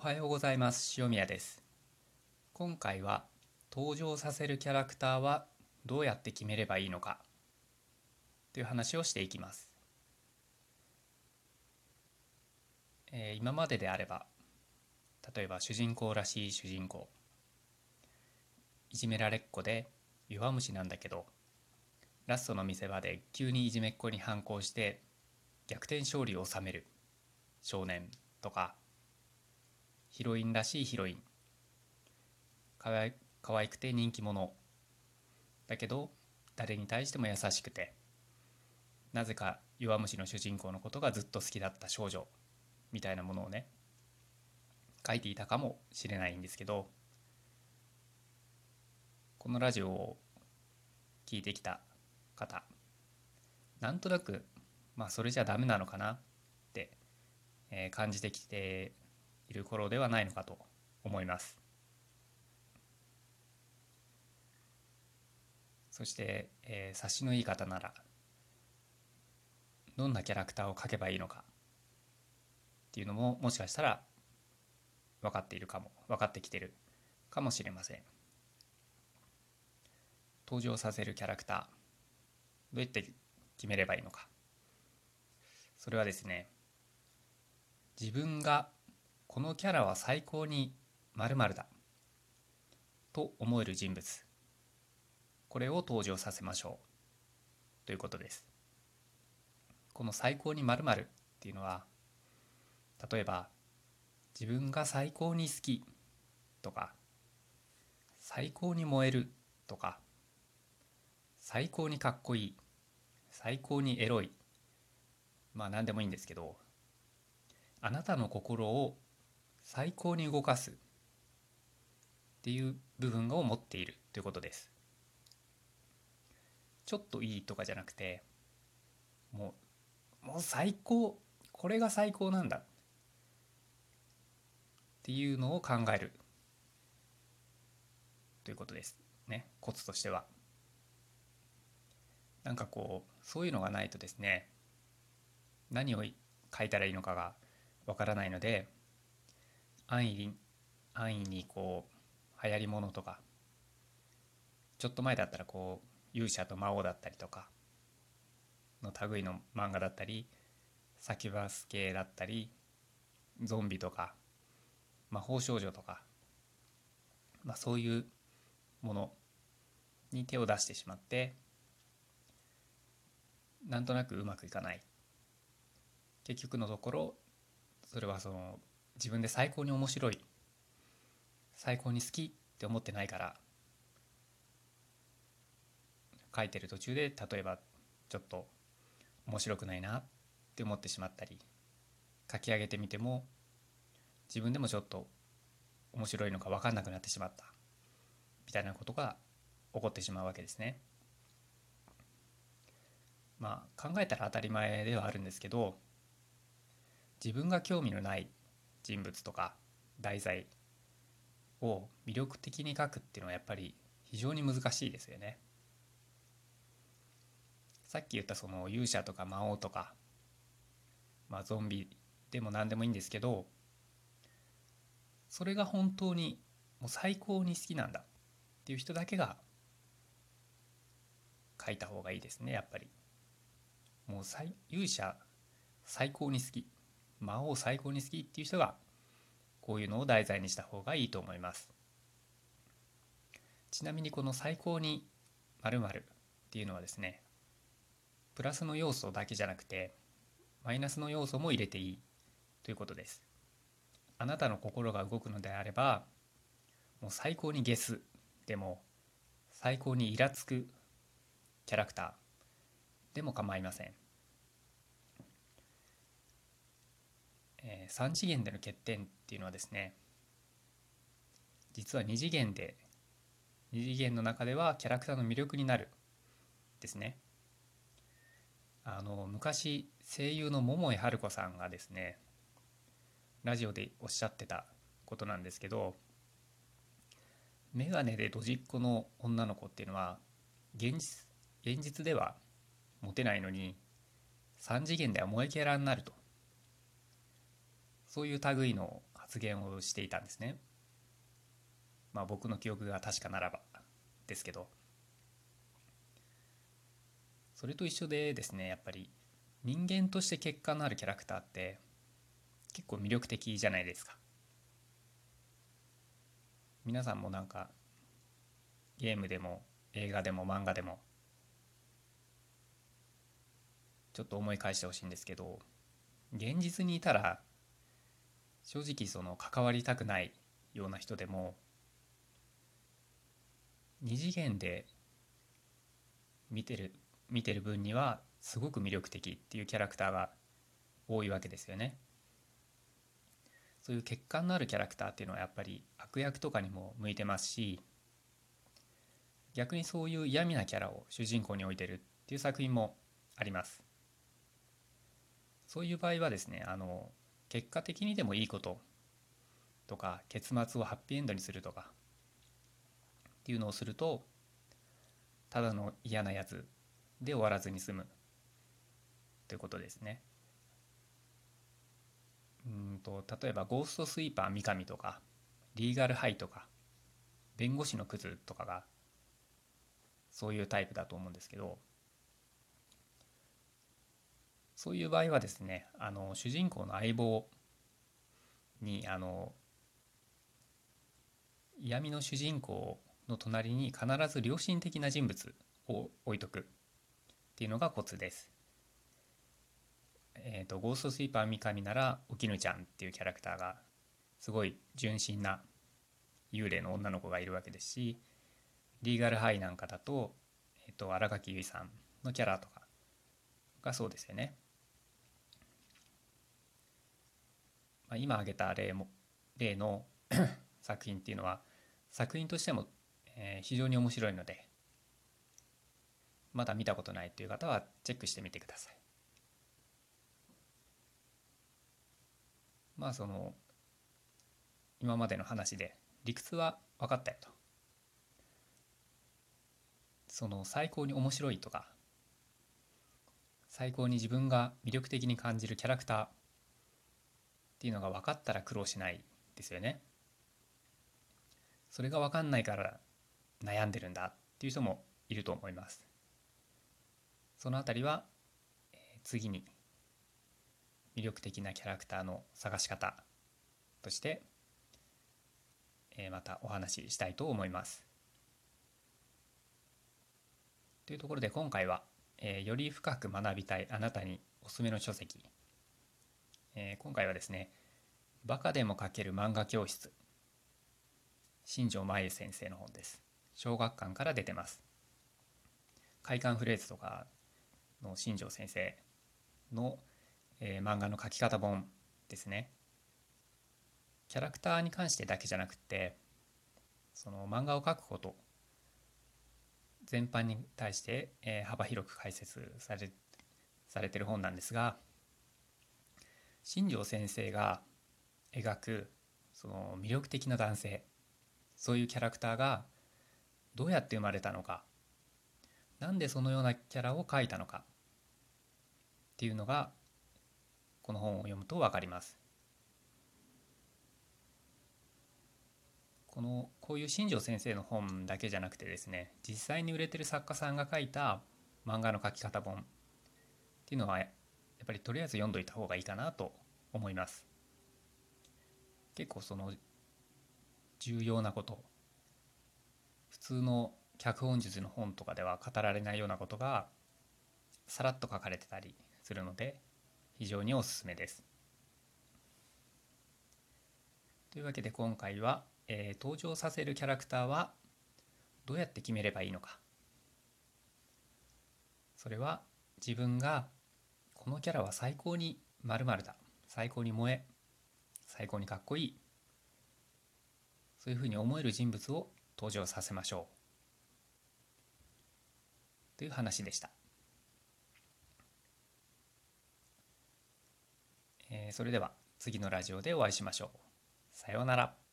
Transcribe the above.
おはようございます。塩宮です。今回は登場させるキャラクターはどうやって決めればいいのかという話をしていきます、えー、今までであれば例えば主人公らしい主人公いじめられっ子で弱虫なんだけどラストの見せ場で急にいじめっ子に反抗して逆転勝利を収める少年とかヒロインらしいヒロイン。かわい可愛くて人気者。だけど誰に対しても優しくて。なぜか弱虫の主人公のことがずっと好きだった少女。みたいなものをね書いていたかもしれないんですけど。このラジオを聞いてきた方なんとなくまあそれじゃダメなのかなって、え感じてきている頃ではないのかと思います。そして、えー、察しのいい方ならどんなキャラクターを描けばいいのかっていうのももしかしたら分かっているかも分かってきてるかもしれません。登場させるキャラクターどうやって決めればいいのか。それはですね自分がこのキャラは最高に〇〇だ。と思える人物。これを登場させましょう。ということです。この最高に〇〇っていうのは例えば自分が最高に好きとか最高に燃えるとか最高にかっこいい最高にエロいまあ何でもいいんですけどあなたの心を最高に動かす。っていう部分を持っているということです。ちょっといいとかじゃなくてもうもう最高これが最高なんだ。っていうのを考える。ということです。ね。コツとしては。なんかこうそういうのがないとですね何を書いたらいいのかがわからないので安易に安易にこう流行りものとかちょっと前だったらこう勇者と魔王だったりとかの類の漫画だったりサキュバス系だったりゾンビとか魔法少女とか、まあ、そういうものに手を出してしまってなんとなくうまくいかない。結局のところそれはその自分で最高に面白い最高に好きって思ってないから書いてる途中で例えばちょっと面白くないなって思ってしまったり書き上げてみても自分でもちょっと面白いのか分かんなくなってしまったみたいなことが起こってしまうわけですね。まあ考えたら当たり前ではあるんですけど自分が興味のない人物とか題材を魅力的に書くっていうのはやっぱり非常に難しいですよね。さっき言ったその勇者とか魔王とか、まあ、ゾンビでも何でもいいんですけどそれが本当にもう最高に好きなんだっていう人だけが書いた方がいいですねやっぱり。もう勇者最高に好き魔王最高に好きっていう人がこういうのを題材にした方がいいと思います。ちなみにこの最高に〇〇っていうのはですねプラスの要素だけじゃなくてマイナスの要素も入れていいということです。あなたの心が動くのであればもう最高にゲスでも最高にイラつくキャラクターでも構いません。え、3次元での欠点っていうのはですね実は2次元で2次元の中ではキャラクターの魅力になるですね。あの昔声優の桃井春子さんがですねラジオでおっしゃってたことなんですけど眼鏡でドジっ子の女の子っていうのは現実現実ではモテないのに3次元では萌えキャラになると。そういう類の発言をしていたんですね。まあ僕の記憶が確かならばですけどそれと一緒でですねやっぱり人間として結果のあるキャラクターって結構魅力的じゃないですか。皆さんもなんかゲームでも映画でも漫画でもちょっと思い返してほしいんですけど現実にいたら正直その関わりたくないような人でも二次元で見てる見てる分にはすごく魅力的っていうキャラクターが多いわけですよね。そういう欠陥のあるキャラクターっていうのはやっぱり悪役とかにも向いてますし逆にそういう嫌味なキャラを主人公に置いてるっていう作品もあります。そういう場合はですねあの結果的にでもいいこととか結末をハッピーエンドにするとかっていうのをするとただの嫌なやつで終わらずに済むということですね。うんと例えばゴーストスイーパー三上とかリーガルハイとか弁護士のクズとかがそういうタイプだと思うんですけどそういう場合はですねあの主人公の相棒にあの嫌味の主人公の隣に必ず良心的な人物を置いとくっていうのがコツです。えーと、ゴーストスイーパー三上ならおきぬちゃんっていうキャラクターがすごい純真な幽霊の女の子がいるわけですしリーガルハイなんかだと,、えーと、新垣結衣さんのキャラとかがそうですよね。まあ、今挙げた例も例の 作品っていうのは作品としても、えー、非常に面白いのでまだ見たことないという方はチェックしてみてください。まあその今までの話で理屈は分かったよとその最高に面白いとか最高に自分が魅力的に感じるキャラクターっていうのが分かったら苦労しないですよねそれが分かんないから悩んでるんだっていう人もいると思いますそのあたりは次に魅力的なキャラクターの探し方として、えまたお話ししたいと思います。というところで今回は、えより深く学びたいあなたにおすすめの書籍、え今回はですね「バカでも描ける漫画教室」新庄真由先生の本です。小学館から出てます。快感フレーズとかの新庄先生のえー、漫画の描き方本ですねキャラクターに関してだけじゃなくてその漫画を描くこと全般に対して、えー、幅広く解説されされてる本なんですが新庄先生が描くその魅力的な男性そういうキャラクターがどうやって生まれたのかなんでそのようなキャラを描いたのかっていうのがこの本を読むと分かります。このこういう新庄先生の本だけじゃなくてですね実際に売れてる作家さんが書いた漫画の書き方本っていうのはやっぱりとりあえず読んどいた方がいいかなと思います。結構その重要なこと普通の脚本術の本とかでは語られないようなことがさらっと書かれてたりするので非常におすすめです。というわけで今回は、えー、登場させるキャラクターはどうやって決めればいいのかそれは自分がこのキャラは最高に〇〇だ最高に萌え最高にかっこいいそういうふうに思える人物を登場させましょうという話でした。えー、それでは次のラジオでお会いしましょう。さようなら。